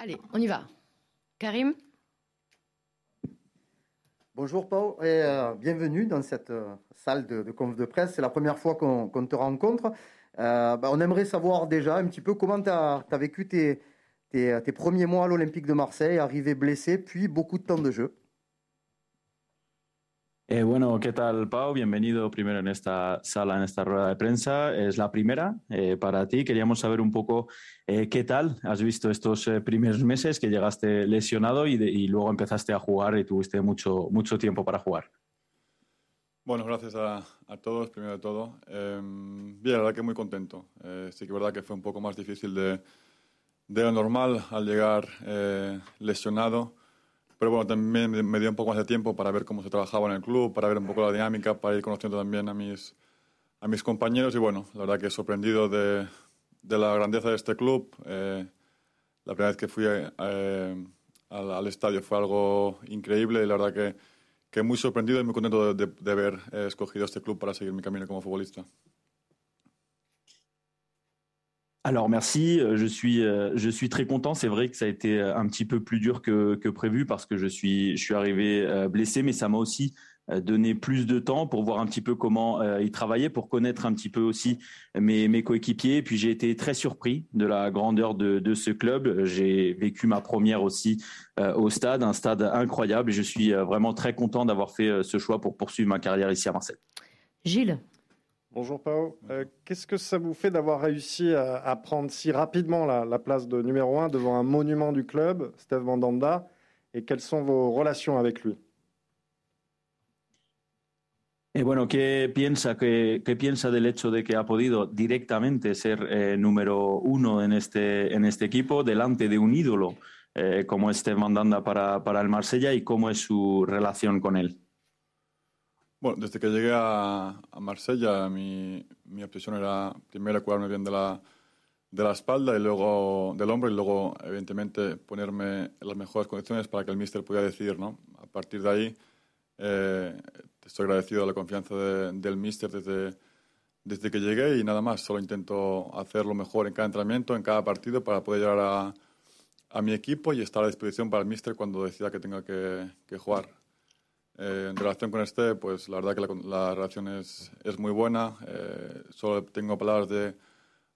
Allez, on y va. Karim Bonjour Pau et euh, bienvenue dans cette euh, salle de, conf de presse. C'est la première fois qu'on te rencontre. Euh, bah, on aimerait savoir déjà un petit peu comment tu as, vécu tes, premiers mois à l'Olympique de Marseille, arrivé blessé, puis beaucoup de temps de jeu. Eh, bueno, ¿qué tal, Pau? Bienvenido primero en esta sala, en esta rueda de prensa. Es la primera eh, para ti. Queríamos saber un poco eh, qué tal has visto estos primeros meses que llegaste lesionado y, luego empezaste a jugar y tuviste mucho, mucho tiempo para jugar. Bueno, gracias a, todos, primero de todo. bien, la verdad que muy contento. sí que es verdad que fue un poco más difícil de, de lo normal al llegar lesionado. Pero bueno, también me dio un poco más de tiempo para ver cómo se trabajaba en el club, para ver un poco la dinámica, para ir conociendo también a mis, a mis compañeros. Y bueno, la verdad que sorprendido de, de la grandeza de este club. Eh, la primera vez que fui eh, al, al, estadio fue algo increíble y la verdad que, que muy sorprendido y muy contento de, de, de haber eh, escogido este club para seguir mi camino como futbolista. Alors merci, euh, je suis, euh, je suis très content. C'est vrai que ça a été euh, un petit peu plus dur que, que prévu parce que je suis, je suis arrivé blessé, mais ça m'a aussi donné plus de temps pour voir un petit peu comment il travaillait, pour connaître un petit peu aussi mes, mes coéquipiers. puis j'ai été très surpris de la grandeur de, de ce club. J'ai vécu ma première aussi au stade, un stade incroyable. Et je suis vraiment très content d'avoir fait ce choix pour poursuivre ma carrière ici à Marseille. Gilles Bonjour Pao. Euh, Qu'est-ce que ça vous fait d'avoir réussi à, à, prendre si rapidement la, la, place de numéro 1 devant un monument du club, Steve Mandanda, et quelles sont vos relations avec lui? Eh, bueno, ¿qué piensa, qué, qué piensa del hecho de que ha podido directamente ser eh, número uno en este, en este equipo delante de un ídolo eh, como Steve Mandanda para, para el Marsella y cómo es su relación con él? Bueno, desde que llegué a, Marsella, mi, mi, obsesión era primero curarme bien de la, de la espalda y luego del hombro y luego, evidentemente, ponerme en las mejores condiciones para que el míster pudiera decidir, ¿no? A partir de ahí, eh, estoy agradecido a la confianza de, del míster desde, desde que llegué y nada más. Solo intento hacer lo mejor en cada entrenamiento, en cada partido, para poder llegar a, a mi equipo y estar a disposición para el míster cuando decida que tenga que jugar. Eh, en relación con este, pues la verdad que la, la relación es, es, muy buena. Eh, solo tengo palabras de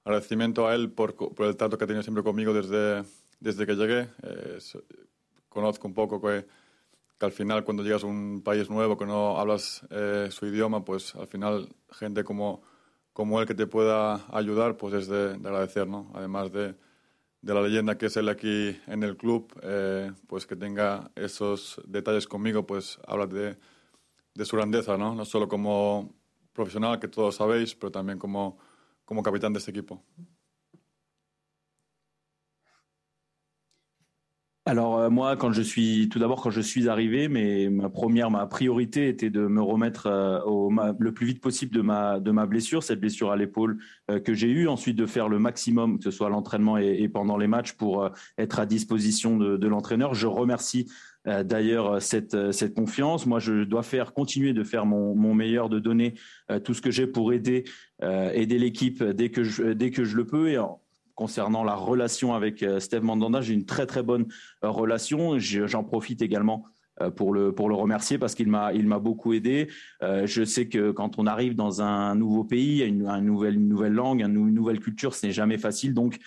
agradecimiento a él por, por, el trato que ha tenido siempre conmigo desde, desde que llegué. Eh, conozco un poco que, que, al final cuando llegas a un país nuevo, que no hablas eh, su idioma, pues al final gente como, como él que te pueda ayudar, pues es de, de agradecer, ¿no? Además de de la leyenda que es él aquí en el club, eh, pues que tenga esos detalles conmigo, pues habla de, de, su grandeza, ¿no? No solo como profesional, que todos sabéis, pero también como, como capitán de este equipo. Alors euh, moi, quand je suis tout d'abord quand je suis arrivé, mais ma première ma priorité était de me remettre euh, le plus vite possible de ma de ma blessure, cette blessure à l'épaule euh, que j'ai eue. Ensuite, de faire le maximum, que ce soit à l'entraînement et, pendant les matchs, pour être à disposition de, l'entraîneur. Je remercie d'ailleurs cette cette confiance. Moi, je dois faire continuer de faire mon, mon meilleur, de donner tout ce que j'ai pour aider aider l'équipe dès que je dès que je le peux concernant la relation avec euh, Steve Mandanda. J'ai une très très bonne euh, relation. J'en profite également euh, pour le pour le remercier parce qu'il m'a il m'a beaucoup aidé. je sais que quand on arrive dans un nouveau pays, une, nouvelle nouvelle langue, une nouvelle culture, ce n'est jamais facile. Donc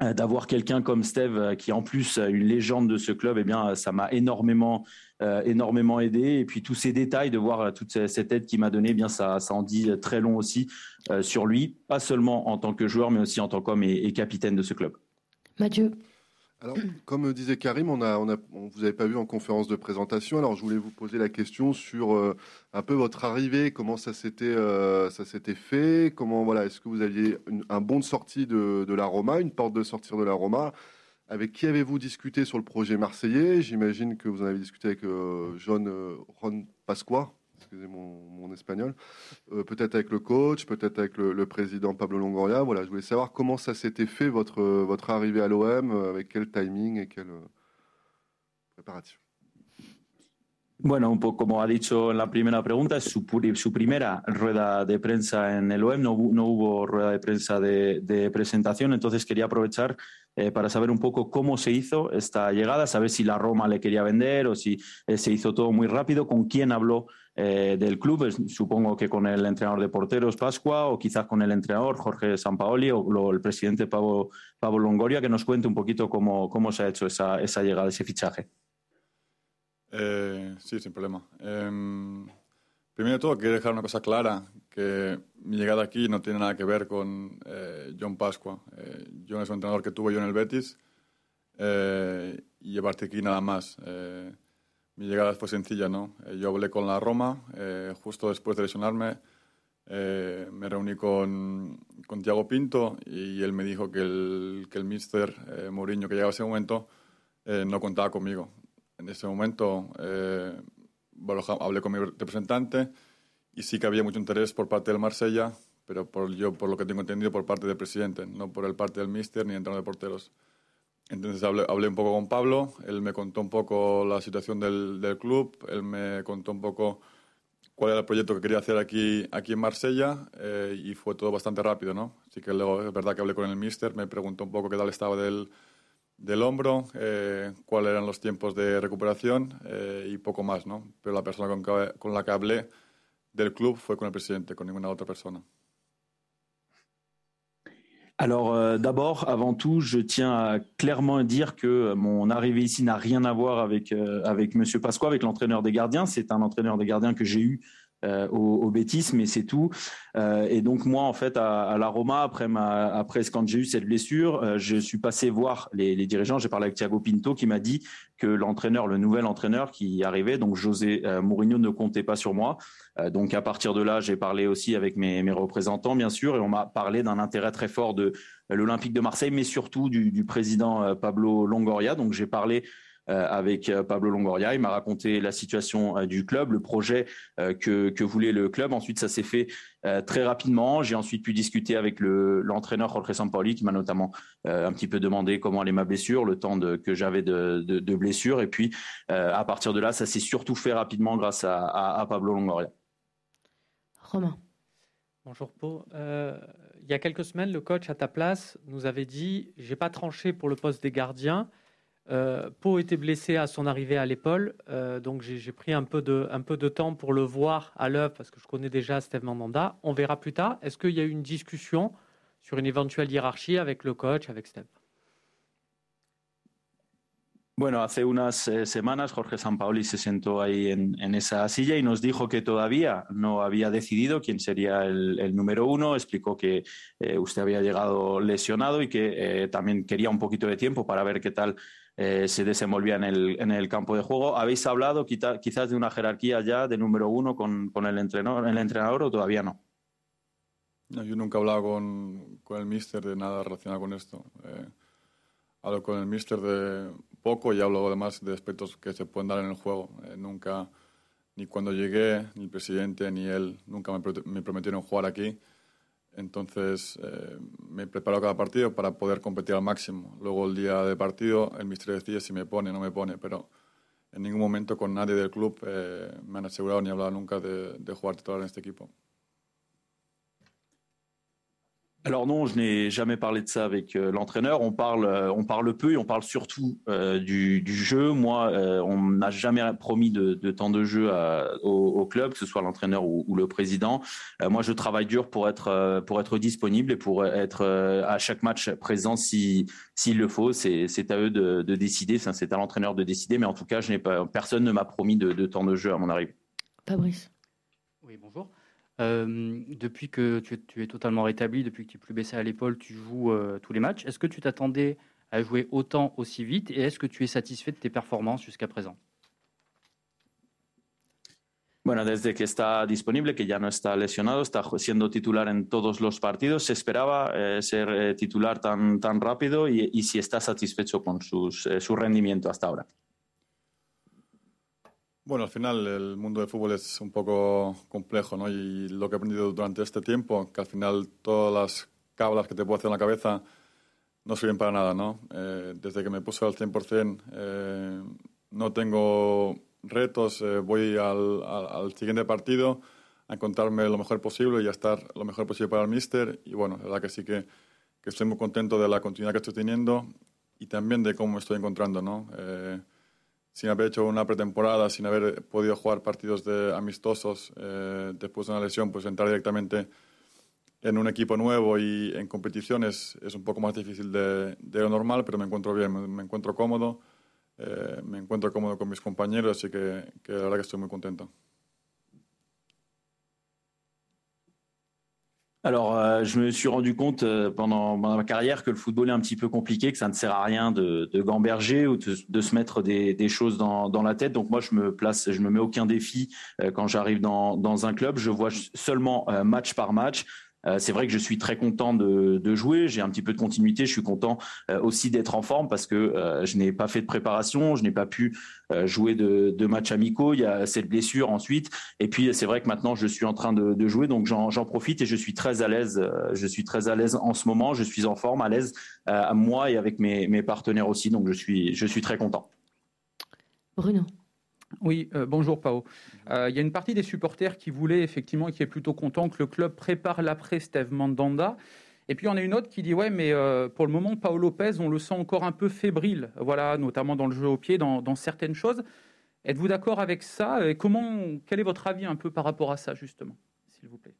d'avoir quelqu'un comme Steve qui en plus une légende de ce club, eh bien ça m'a énormément euh, énormément aidé. Et puis tous ces détails, de voir toute cette aide qu'il m'a donnée, eh bien ça, ça en dit très long aussi euh, sur lui, pas seulement en tant que joueur, mais aussi en tant qu'homme et, et capitaine de ce club. Mathieu. Alors, comme disait Karim, on a, on a, vous avait pas vu en conférence de présentation. Alors, je voulais vous poser la question sur euh, un peu votre arrivée, comment ça s'était, euh, ça s'était fait, comment voilà, est-ce que vous aviez un bon de sortie de, de la Roma, une porte de sortir de la Roma, avec qui avez-vous discuté sur le projet marseillais? J'imagine que vous en avez discuté avec euh, John euh, Ron Pasqua, excusez mon, mon espagnol, euh, peut-être avec le coach, peut-être avec le, le, président Pablo Longoria. Voilà, je voulais savoir comment ça s'était fait votre, votre arrivée à l'OM, avec quel timing et quelle préparation. Bueno, un poco como ha dicho en la primera pregunta, es su, su, primera rueda de prensa en el OEM, no, no hubo rueda de prensa de, de, presentación, entonces quería aprovechar eh, para saber un poco cómo se hizo esta llegada, saber si la Roma le quería vender o si eh, se hizo todo muy rápido, con quién habló eh, del club, supongo que con el entrenador de porteros Pascua o quizás con el entrenador Jorge Sampaoli o, el presidente Pablo, Pablo, Longoria, que nos cuente un poquito cómo, cómo se ha hecho esa, esa llegada, ese fichaje. Eh, sí, sin problema. Eh, primero de todo, quiero dejar una cosa clara, que mi llegada aquí no tiene nada que ver con eh, John Pascua. John es un entrenador que tuve yo en el Betis y llevarte aquí nada más. Mi llegada fue sencilla, ¿no? Eh, yo hablé con la Roma eh, justo después de lesionarme. Eh, me reuní con, con Tiago Pinto y él me dijo que el, que el mister eh, Mourinho, que llegaba a ese momento, eh, no contaba conmigo. En ese momento eh, hablé con mi representante y sí que había mucho interés por parte del Marsella, pero por, yo, por lo que tengo entendido, por parte del presidente, no por el parte del mister ni entrenador de porteros. Entonces hablé, un poco con Pablo, él me contó un poco la situación del, club, él me contó un poco cuál era el proyecto que quería hacer aquí, aquí en Marsella eh, y fue todo bastante rápido, ¿no? Así que luego es verdad que hablé con el mister, me preguntó un poco qué tal estaba del, del hombro, eh, cuáles eran los tiempos de recuperación eh, y poco más, ¿no? Pero la persona con, con la que hablé del club fue con el presidente, con ninguna otra persona. Alors euh, d'abord, avant tout, je tiens à clairement dire que mon arrivée ici n'a rien à voir avec euh, avec Monsieur Pasqua, avec l'entraîneur des gardiens. C'est un entraîneur des gardiens que j'ai eu euh, au, au Bétis, mais c'est tout. Euh, et donc moi, en fait, à, à la Roma, après, ma, après quand j'ai eu cette blessure, euh, je suis passé voir les, les dirigeants. J'ai parlé avec Thiago Pinto qui m'a dit que l'entraîneur, le nouvel entraîneur qui arrivait, donc José euh, Mourinho, ne comptait pas sur moi. Donc à partir de là, j'ai parlé aussi avec mes, mes, représentants, bien sûr, et on m'a parlé d'un intérêt très fort de l'Olympique de Marseille, mais surtout du, président Pablo Longoria. Donc j'ai parlé avec euh, Pablo Longoria. Il m'a raconté la situation euh, du club, le projet que, que voulait le club. Ensuite, ça s'est fait très rapidement. J'ai ensuite pu discuter avec l'entraîneur le, Jorge Sampaoli qui m'a notamment un petit peu demandé comment allait ma blessure, le temps de, que j'avais de, de, de, blessure. Et puis, à partir de là, ça s'est surtout fait rapidement grâce à, à, à Pablo Longoria. Romain. Bonjour Pau. Euh, il y a quelques semaines, le coach à ta place nous avait dit j'ai pas tranché pour le poste des gardiens, euh, Pau était blessé à son arrivée à l'épaule, euh, donc j'ai pris un peu, de, un peu de temps pour le voir à l'œuvre parce que je connais déjà Steve Mandanda. On verra plus tard. Est-ce qu'il y a eu une discussion sur une éventuelle hiérarchie avec le coach, avec Steve? Bueno, hace unas eh, semanas Jorge Sampaoli se sentó ahí en, en, esa silla y nos dijo que todavía no había decidido quién sería el, el número uno. Explicó que eh, usted había llegado lesionado y que eh, también quería un poquito de tiempo para ver qué tal eh, se desenvolvía en el, en el, campo de juego. ¿Habéis hablado quizá, quizás de una jerarquía ya de número uno con, con el, entrenador, el entrenador o todavía no? no? Yo nunca he hablado con, con el míster de nada relacionado con esto. Eh, hablo con el míster de poco y hablo además de aspectos que se pueden dar en el juego. Eh, nunca, ni cuando llegué, ni el presidente ni él, nunca me, me prometieron jugar aquí. Entonces eh, me preparo cada partido para poder competir al máximo. Luego el día de partido el mister decide si me pone o no me pone, pero en ningún momento con nadie del club eh, me han asegurado ni hablado nunca de, de jugar titular en este equipo. Alors non, je n'ai jamais parlé de ça avec euh, l'entraîneur. On parle, euh, on parle peu et on parle surtout euh, du, du, jeu. Moi, euh, on n'a jamais promis de, de, temps de jeu à, au, au, club, que ce soit l'entraîneur ou, ou, le président. Euh, moi, je travaille dur pour être euh, pour être disponible et pour être à chaque match présent si s'il le faut. C'est à eux de, de décider. Enfin, c'est à l'entraîneur de décider. Mais en tout cas, je n'ai pas personne ne m'a promis de, de temps de jeu à mon arrivée. Fabrice. Oui, bonjour. Depuis que tu es, totalement rétabli, depuis que tu es plus baissé à l'épaule, tu joues tous les matchs. Est-ce que tu t'attendais à jouer autant aussi vite? Et est-ce que tu es satisfait de tes performances jusqu'à présent? Bueno, desde que está disponible, que ya no está lesionado, está siendo titular en todos los partidos. ¿Se esperaba eh, ser eh, titular tan, tan rápido y, y, si está satisfecho con sus, eh, su rendimiento hasta ahora? Bueno, al final el mundo del fútbol es un poco complejo, ¿no? Y lo que he aprendido durante este tiempo, que al final todas las cablas que te puedo hacer en la cabeza no sirven para nada, ¿no? Eh, desde que me puse al 100% eh, no tengo retos, eh, voy al, al, al, siguiente partido a encontrarme lo mejor posible y a estar lo mejor posible para el míster. Y bueno, la verdad que sí que, que estoy muy contento de la continuidad que estoy teniendo y también de cómo me estoy encontrando, ¿no? Eh, sin haber hecho una pretemporada, sin haber podido jugar partidos de amistosos eh, después de una lesión, pues entrar directamente en un equipo nuevo y en competiciones es un poco más difícil de, lo normal, pero me encuentro bien, me, encuentro cómodo, eh, me encuentro cómodo con mis compañeros, así que la verdad que estoy muy contento. Alors, euh, je me suis rendu compte euh, pendant, ma carrière que le football est un petit peu compliqué, que ça ne sert à rien de, de gamberger ou de, se mettre des, choses dans, la tête. Donc moi, je me place, je me mets aucun défi euh, quand j'arrive dans, dans, un club. Je vois seulement match par match. Euh, c'est vrai que je suis très content de, jouer. J'ai un petit peu de continuité. Je suis content euh, aussi d'être en forme parce que euh, je n'ai pas fait de préparation. Je n'ai pas pu jouer de, de, matchs amicaux. Il y a cette blessure ensuite. Et puis c'est vrai que maintenant je suis en train de, de jouer, donc j'en profite et je suis très à l'aise. Je suis très à l'aise en ce moment. Je suis en forme, à l'aise à moi et avec mes, mes partenaires aussi. Donc je suis, je suis très content. Bruno. Oui, euh, bonjour Pao. Euh, il y a une partie des supporters qui voulaient effectivement, qui est plutôt content que le club prépare l'après Steve Mandanda. Et puis on a une autre qui dit ouais, mais euh, pour le moment, Paolo Lopez, on le sent encore un peu fébrile, voilà, notamment dans le jeu au pied, dans, dans certaines choses. Êtes-vous d'accord avec ça? Et comment, quel est votre avis un peu par rapport à ça justement, s'il vous plaît?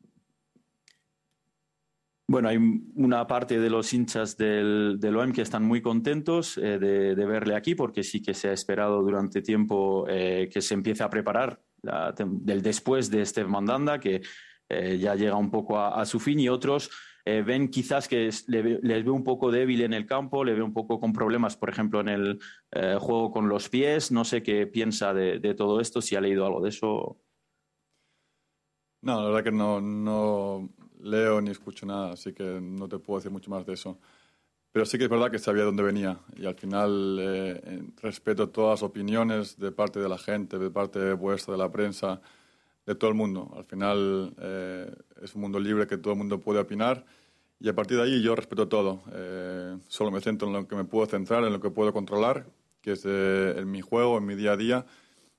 Bueno, hay una parte de los hinchas del, del OEM que están muy contentos eh, de, verle aquí porque sí que se ha esperado durante tiempo eh, que se empiece a preparar la, del después de este Mandanda, que eh, ya llega un poco a, su fin, y otros ven quizás que le, les ve un poco débil en el campo, le ve un poco con problemas, por ejemplo, en el juego con los pies. No sé qué piensa de, todo esto, si ha leído algo de eso. No, la verdad que no leo ni escucho nada, así que no te puedo decir mucho más de eso. Pero sí que es verdad que sabía dónde venía y al final eh, respeto todas las opiniones de parte de la gente, de parte vuestra, de la prensa, de todo el mundo. Al final eh, es un mundo libre que todo el mundo puede opinar y a partir de ahí yo respeto todo. Eh, solo me centro en lo que me puedo centrar, en lo que puedo controlar, que es eh, en mi juego, en mi día a día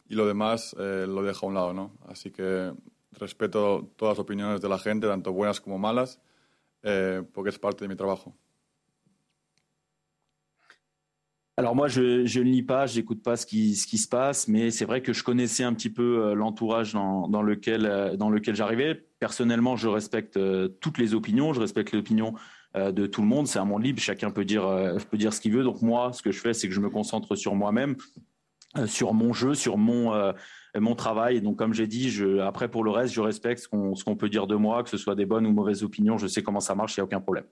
y lo demás eh, lo dejo a un lado. ¿no? Así que respeto todas las opiniones de la gente, tanto buenas como malas, eh, porque es parte de mi trabajo. Alors moi, je, je ne lis pas, j'écoute pas ce qui, se passe, mais c'est vrai que je connaissais un petit peu euh, l'entourage dans, lequel, euh, dans lequel j'arrivais. Personnellement, je respecte euh, toutes les opinions, je respecte l'opinion de tout le monde. C'est un monde libre, chacun peut dire, peut dire ce qu'il veut. Donc moi, ce que je fais, c'est que je me concentre sur moi-même, sur mon jeu, sur mon mon travail. Et donc, comme j'ai dit, je, après, pour le reste, je respecte ce qu'on qu peut dire de moi, que ce soit des bonnes ou mauvaises opinions. Je sais comment ça marche, il n'y a aucun problème.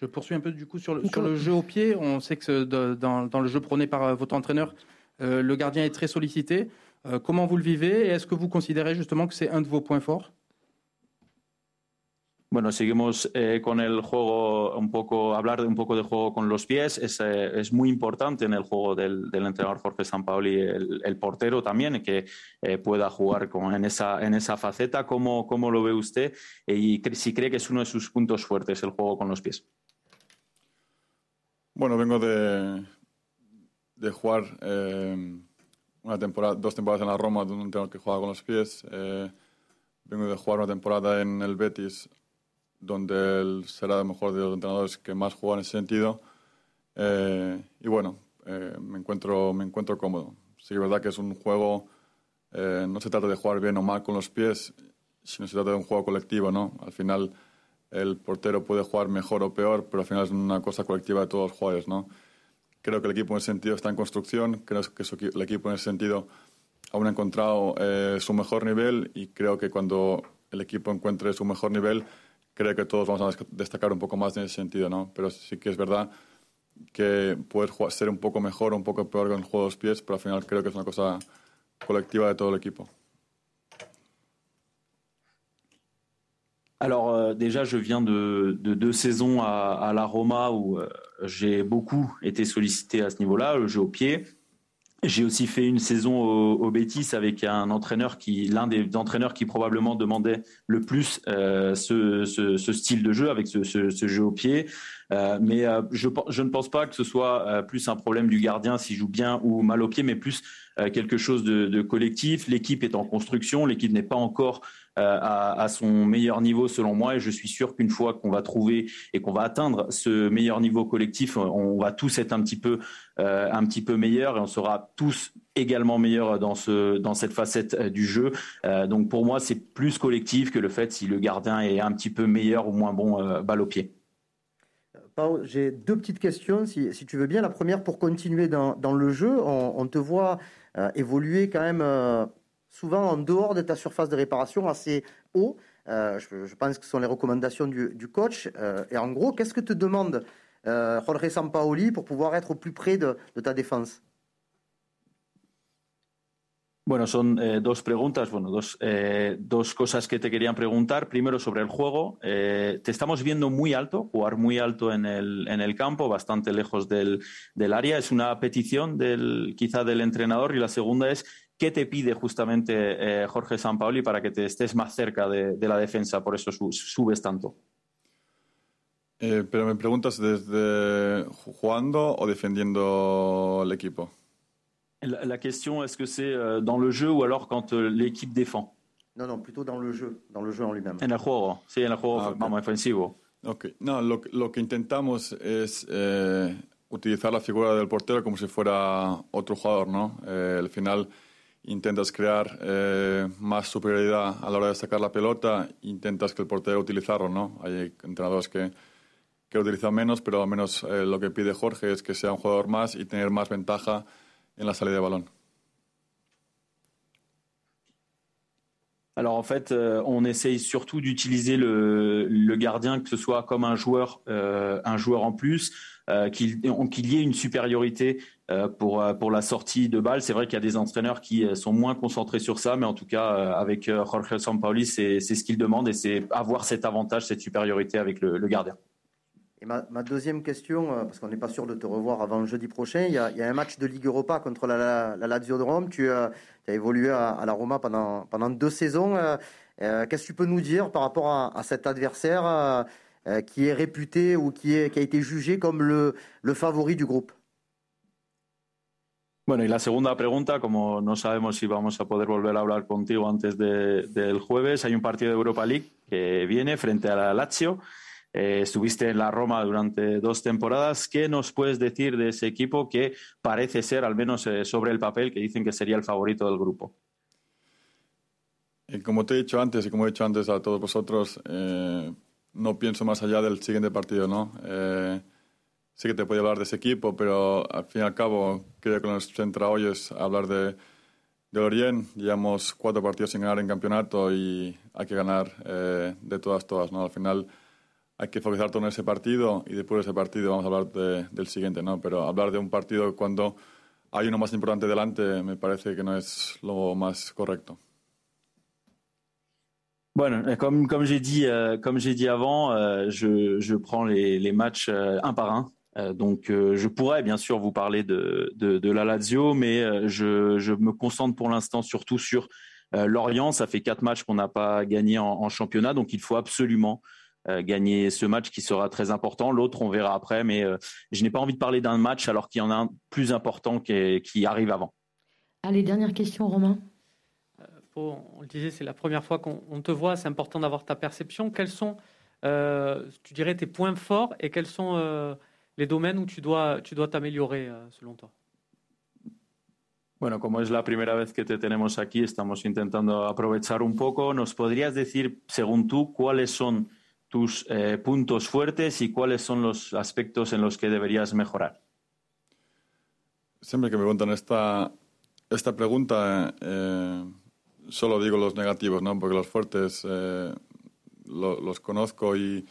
Je poursuis un peu du coup sur le, sur le jeu au pied. On sait que dans, dans, le jeu prôné par votre entraîneur, euh, le gardien est très sollicité. Euh, comment vous le vivez? Et est-ce que vous considérez justement que c'est un de vos points forts? Bueno, seguimos eh, con el juego, un poco, hablar de un poco de juego con los pies. Es, eh, es muy importante en el juego del, del entrenador Jorge Sampaoli, el, el portero también, que eh, pueda jugar con, en, esa, en esa faceta. ¿Cómo, cómo lo ve usted? y si cree que es uno de sus puntos fuertes el juego con los pies. Bueno, vengo de, de jugar eh, una temporada, dos temporadas en la Roma, donde tengo que jugar con los pies. Eh, vengo de jugar una temporada en el Betis donde él será mejor de los entrenadores que más juega en ese sentido. Eh, y bueno, eh, me, encuentro, me encuentro cómodo. Sí es verdad que es un juego, eh, no se trata de jugar bien o mal con los pies, sino se trata de un juego colectivo, ¿no? Al final el portero puede jugar mejor o peor, pero al final es una cosa colectiva de todos los jugadores, ¿no? Creo que el equipo en ese sentido está en construcción, creo que el equipo en ese sentido aún ha encontrado eh, su mejor nivel y creo que cuando el equipo encuentre su mejor nivel, creo que todos vamos a destacar un poco más en ese sentido, ¿no? Pero sí que es verdad que puedes ser un poco mejor o un poco peor con el juego de los pies, pero al final creo que es una cosa collective de todo el equipo. Alors euh, déjà, je viens de, de deux saisons à, à la Roma où euh, j'ai beaucoup été sollicité à ce niveau-là, le jeu au pied. J'ai aussi fait une saison au, au Betis avec un entraîneur qui, l'un des entraîneurs qui probablement demandait le plus euh, ce, style de jeu avec ce, ce jeu au pied. Euh, mais euh, je, ne pense pas que ce soit euh, plus un problème du gardien s'il joue bien ou mal au pied, mais plus quelque chose de, collectif. L'équipe est en construction, l'équipe n'est pas encore à, son meilleur niveau selon moi. Et je suis sûr qu'une fois qu'on va trouver et qu'on va atteindre ce meilleur niveau collectif, on va tous être un petit peu, euh, un petit peu meilleurs et on sera tous également meilleurs dans, ce, dans cette facette du jeu. Donc pour moi, c'est plus collectif que le fait si le gardien est un petit peu meilleur ou moins bon euh, balle au pied. J'ai deux petites questions, si, si, tu veux bien. La première, pour continuer dans, dans le jeu, on, te voit euh, évoluer quand même euh, souvent en dehors de ta surface de réparation, assez haut. Euh, je, je, pense que ce sont les recommandations du, du coach. et en gros, qu'est-ce que te demande Jorge Sampaoli pour pouvoir être au plus près de, de ta défense? Bueno, son eh, dos preguntas, bueno, dos, eh, dos, cosas que te querían preguntar. Primero sobre el juego. Eh, te estamos viendo muy alto, jugar muy alto en el, en el campo, bastante lejos del, del, área. Es una petición del, quizá del entrenador. Y la segunda es, ¿qué te pide justamente eh, Jorge Sampaoli para que te estés más cerca de, de la defensa? Por eso subes tanto. Pero me preguntas desde jugando o defendiendo el equipo. La, la question, est-ce que c'est euh, dans le jeu ou alors quand euh, l'équipe défend Non, non, plutôt dans le jeu, dans le jeu en lui-même. En el juego, sí, en el juego ah, okay. ofensivo. Ok, no, lo, lo que intentamos es eh, utilizar la figura del portero como si fuera otro jugador, ¿no? Eh, al final intentas crear eh, más superioridad a la hora de sacar la pelota, intentas que el portero utilizarlo, ¿no? Hay entrenadores que, que utilizan menos, pero al menos eh, lo que pide Jorge es que sea un jugador más y tener más ventaja en la salida de ballon Alors en fait, euh, on essaye surtout d'utiliser le, gardien, que ce soit comme un joueur, euh, un joueur en plus, euh, qu'il qu y ait une supériorité pour, pour la sortie de balle. C'est vrai qu'il y a des entraîneurs qui sont moins concentrés sur ça, mais en tout cas, avec Jorge Sampaoli, c'est ce qu'il demande et c'est avoir cet avantage, cette supériorité avec le gardien. Ma, deuxième question, euh, parce qu'on n'est pas sûr de te revoir avant jeudi prochain, il y a, un match de Ligue Europa contre la, la, la Lazio de Rome. Tu, euh, as évolué à, la Roma pendant, deux saisons. Euh, Qu'est-ce que tu peux nous dire par rapport à, cet adversaire qui est réputé ou qui, a été jugé comme le, le favori du groupe? Bueno, y la segunda pregunta, como no sabemos si vamos a poder volver a hablar contigo antes de, del jueves, hay un partido de Europa League que viene frente a la Lazio. Eh, estuviste en la Roma durante dos temporadas. ¿Qué nos puedes decir de ese equipo que parece ser, al menos eh, sobre el papel, que dicen que sería el favorito del grupo? Y como te he dicho antes y como he dicho antes a todos vosotros, eh, no pienso más allá del siguiente partido, ¿no? Eh, sí que te puedo hablar de ese equipo, pero al fin y al cabo creo que nos centra hoy es hablar de, de Orient. Llevamos cuatro partidos sin ganar en campeonato y hay que ganar eh, de todas, todas, ¿no? Al final hay que focalizar todo en ese partido y después de ese partido vamos a hablar de, del siguiente, ¿no? Pero hablar de un partido cuando hay uno más importante delante me parece que no es lo más correcto. Bueno, comme, comme j'ai dit, euh, dit avant, euh, je, je, prends les, les matchs euh, un par un. Euh, donc, euh, je pourrais bien sûr vous parler de, de, de la Lazio, mais euh, je, je, me concentre pour l'instant surtout sur Lorient. Ça fait quatre matchs qu'on n'a pas gagné en, en, championnat, donc il faut absolument gagner ce match qui sera très important. L'autre, on verra après, mais euh, je n'ai pas envie de parler d'un match alors qu'il y en a un plus important qui, qui arrive avant. Allez, dernière question, Romain. Euh, on le disait, c'est la première fois qu'on te voit, c'est important d'avoir ta perception. Quels sont, euh, tu dirais, tes points forts et quels sont euh, les domaines où tu dois tu dois t'améliorer euh, selon toi? Bueno, como es la primera vez que te tenemos aquí, estamos intentando aprovechar un poco. ¿Nos podrías decir, según tú, cuáles son tus eh, puntos fuertes y cuáles son los aspectos en los que deberías mejorar? Siempre que me preguntan esta, esta pregunta, eh, solo digo los negativos, ¿no? porque los fuertes eh, lo, los conozco y,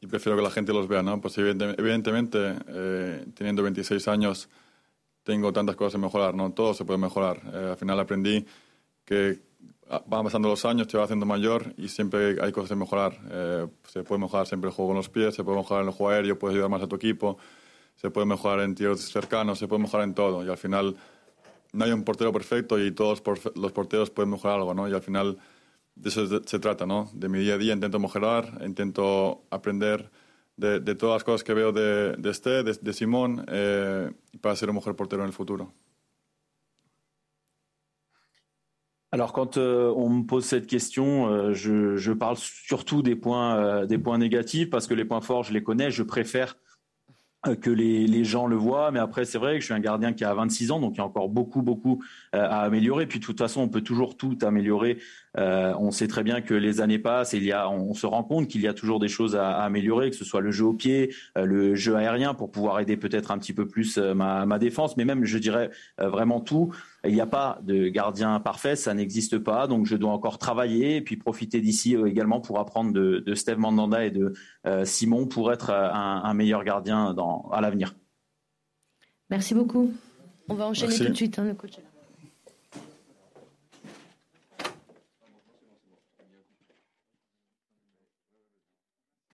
y, prefiero que la gente los vea. ¿no? Pues evidentemente, eh, teniendo 26 años, tengo tantas cosas que mejorar, ¿no? todo se puede mejorar. Eh, al final aprendí que van pasando los años, te vas haciendo mayor y siempre hay cosas que mejorar. Eh, se puede mejorar siempre el juego con los pies, se puede mejorar en el juego aéreo, puedes ayudar más a tu equipo, se puede mejorar en tiros cercanos, se puede mejorar en todo. Y al final no hay un portero perfecto y todos los porteros pueden mejorar algo, ¿no? Y al final de eso se trata, ¿no? De mi día a día intento mejorar, intento aprender de, de todas las cosas que veo de, de este, de, de Simón, eh, para ser un mejor portero en el futuro. Alors quand on me pose cette question, je, je, parle surtout des points, des points négatifs parce que les points forts, je les connais. Je préfère euh, que les, les, gens le voient. Mais après, c'est vrai que je suis un gardien qui a 26 ans, donc il y a encore beaucoup, beaucoup euh, à améliorer. Puis de toute façon, on peut toujours tout améliorer. Euh, on sait très bien que les années passent et il y a, on se rend compte qu'il y a toujours des choses à, améliorer, que ce soit le jeu au pied, euh, le jeu aérien pour pouvoir aider peut-être un petit peu plus euh, ma, ma, défense, mais même, je dirais, vraiment tout. Il n'y a pas de gardien parfait, ça n'existe pas. Donc, je dois encore travailler et puis profiter d'ici également pour apprendre de, de Steve Mandanda et de Simon pour être un, un meilleur gardien dans, à l'avenir. Merci beaucoup. On va enchaîner Merci. tout de suite, hein, le coach.